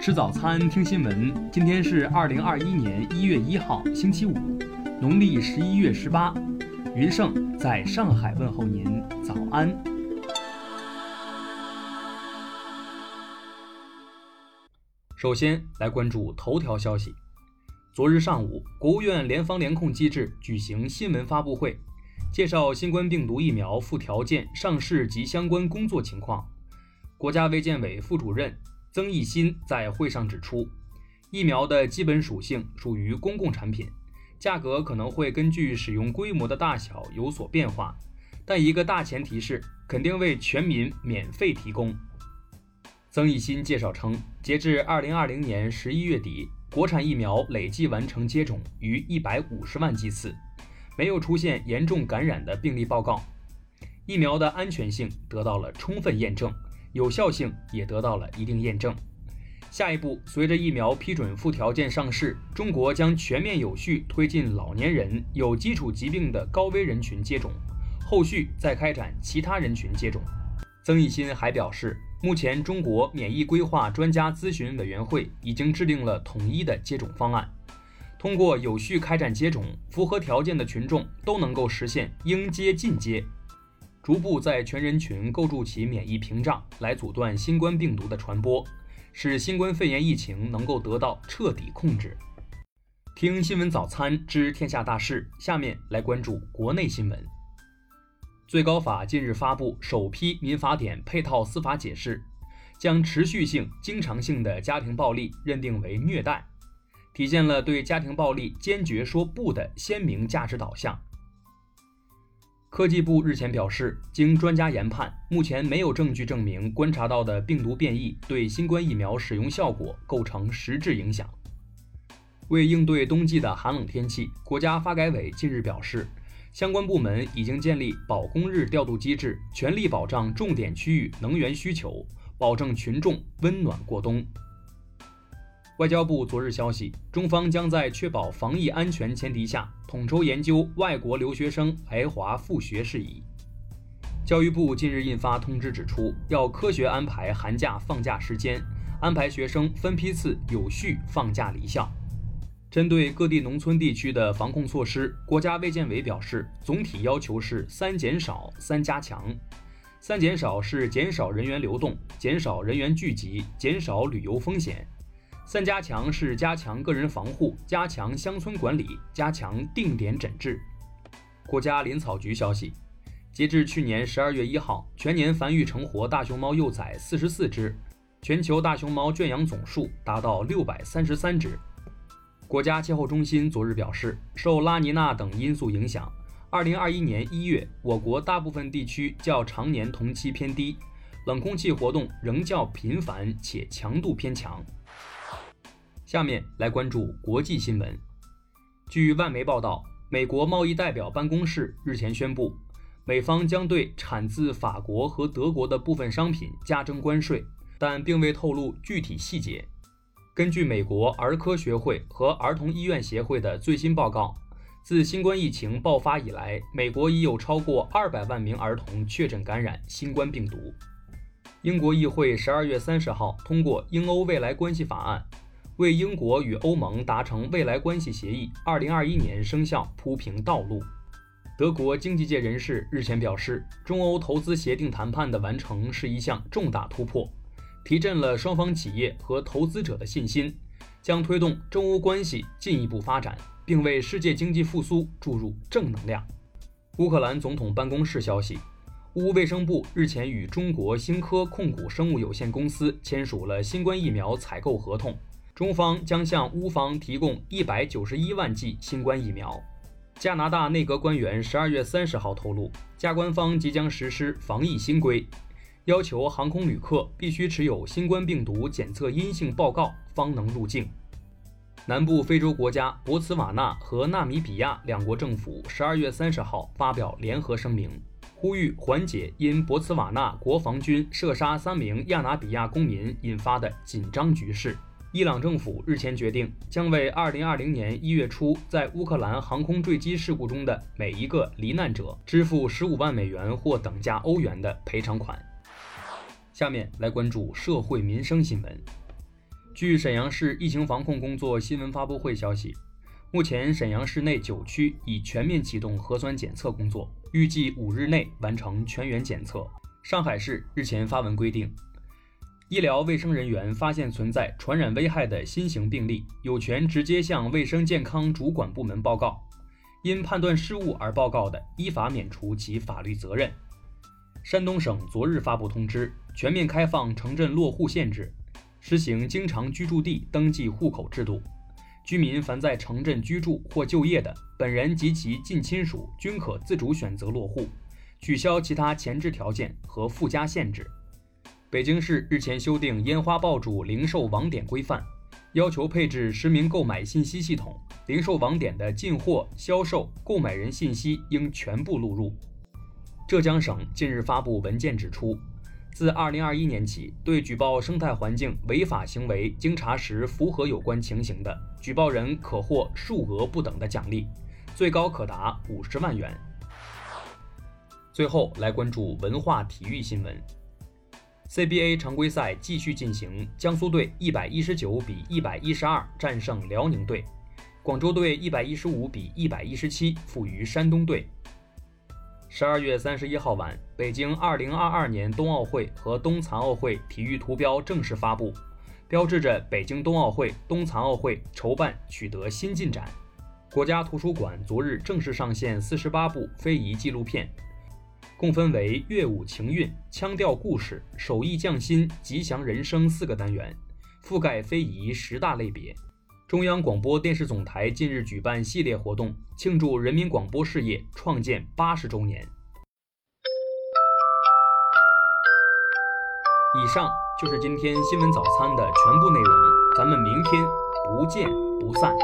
吃早餐，听新闻。今天是二零二一年一月一号，星期五，农历十一月十八。云盛在上海问候您，早安。首先来关注头条消息。昨日上午，国务院联防联控机制举行新闻发布会，介绍新冠病毒疫苗附条件上市及相关工作情况。国家卫健委副主任。曾益新在会上指出，疫苗的基本属性属于公共产品，价格可能会根据使用规模的大小有所变化，但一个大前提是肯定为全民免费提供。曾益新介绍称，截至二零二零年十一月底，国产疫苗累计完成接种逾一百五十万剂次，没有出现严重感染的病例报告，疫苗的安全性得到了充分验证。有效性也得到了一定验证。下一步，随着疫苗批准附条件上市，中国将全面有序推进老年人、有基础疾病的高危人群接种，后续再开展其他人群接种。曾益新还表示，目前中国免疫规划专家咨询委员会已经制定了统一的接种方案，通过有序开展接种，符合条件的群众都能够实现应接尽接。逐步在全人群构筑起免疫屏障，来阻断新冠病毒的传播，使新冠肺炎疫情能够得到彻底控制。听新闻早餐知天下大事，下面来关注国内新闻。最高法近日发布首批民法典配套司法解释，将持续性、经常性的家庭暴力认定为虐待，体现了对家庭暴力坚决说不的鲜明价值导向。科技部日前表示，经专家研判，目前没有证据证明观察到的病毒变异对新冠疫苗使用效果构成实质影响。为应对冬季的寒冷天气，国家发改委近日表示，相关部门已经建立保供日调度机制，全力保障重点区域能源需求，保证群众温暖过冬。外交部昨日消息，中方将在确保防疫安全前提下，统筹研究外国留学生来华复学事宜。教育部近日印发通知，指出要科学安排寒假放假时间，安排学生分批次有序放假离校。针对各地农村地区的防控措施，国家卫健委表示，总体要求是三减少、三加强。三减少是减少人员流动，减少人员聚集，减少旅游风险。三加强是加强个人防护，加强乡村管理，加强定点诊治。国家林草局消息，截至去年十二月一号，全年繁育成活大熊猫幼崽四十四只，全球大熊猫圈养总数达到六百三十三只。国家气候中心昨日表示，受拉尼娜等因素影响，二零二一年一月，我国大部分地区较常年同期偏低，冷空气活动仍较频繁且强度偏强。下面来关注国际新闻。据外媒报道，美国贸易代表办公室日前宣布，美方将对产自法国和德国的部分商品加征关税，但并未透露具体细节。根据美国儿科学会和儿童医院协会的最新报告，自新冠疫情爆发以来，美国已有超过二百万名儿童确诊感染新冠病毒。英国议会十二月三十号通过《英欧未来关系法案》。为英国与欧盟达成未来关系协议，二零二一年生效铺平道路。德国经济界人士日前表示，中欧投资协定谈判的完成是一项重大突破，提振了双方企业和投资者的信心，将推动中欧关系进一步发展，并为世界经济复苏注入正能量。乌克兰总统办公室消息，乌卫生部日前与中国新科控股生物有限公司签署了新冠疫苗采购合同。中方将向乌方提供一百九十一万剂新冠疫苗。加拿大内阁官员十二月三十号透露，加官方即将实施防疫新规，要求航空旅客必须持有新冠病毒检测阴性报告方能入境。南部非洲国家博茨瓦纳和纳米比亚两国政府十二月三十号发表联合声明，呼吁缓解因博茨瓦纳国防军射杀三名亚拿比亚公民引发的紧张局势。伊朗政府日前决定，将为2020年1月初在乌克兰航空坠机事故中的每一个罹难者支付15万美元或等价欧元的赔偿款。下面来关注社会民生新闻。据沈阳市疫情防控工作新闻发布会消息，目前沈阳市内九区已全面启动核酸检测工作，预计五日内完成全员检测。上海市日前发文规定，医疗卫生人员发现存在传染危害的新型病例，有权直接向卫生健康主管部门报告，因判断失误而报告的，依法免除其法律责任。山东省昨日发布通知，全面开放城镇落户限制，实行经常居住地登记户口制度。居民凡在城镇居住或就业的，本人及其近亲属均可自主选择落户，取消其他前置条件和附加限制。北京市日前修订烟花爆竹零售网点规范，要求配置实名购买信息系统，零售网点的进货、销售、购买人信息应全部录入。浙江省近日发布文件指出，自2021年起，对举报生态环境违法行为，经查实符合有关情形的，举报人可获数额不等的奖励，最高可达五十万元。最后来关注文化体育新闻，CBA 常规赛继续进行，江苏队119比112战胜辽宁队，广州队115比117负于山东队。十二月三十一号晚，北京二零二二年冬奥会和冬残奥会体育图标正式发布，标志着北京冬奥会、冬残奥会筹办取得新进展。国家图书馆昨日正式上线四十八部非遗纪录片，共分为乐舞情韵、腔调故事、手艺匠心、吉祥人生四个单元，覆盖非遗十大类别。中央广播电视总台近日举办系列活动，庆祝人民广播事业创建八十周年。以上就是今天新闻早餐的全部内容，咱们明天不见不散。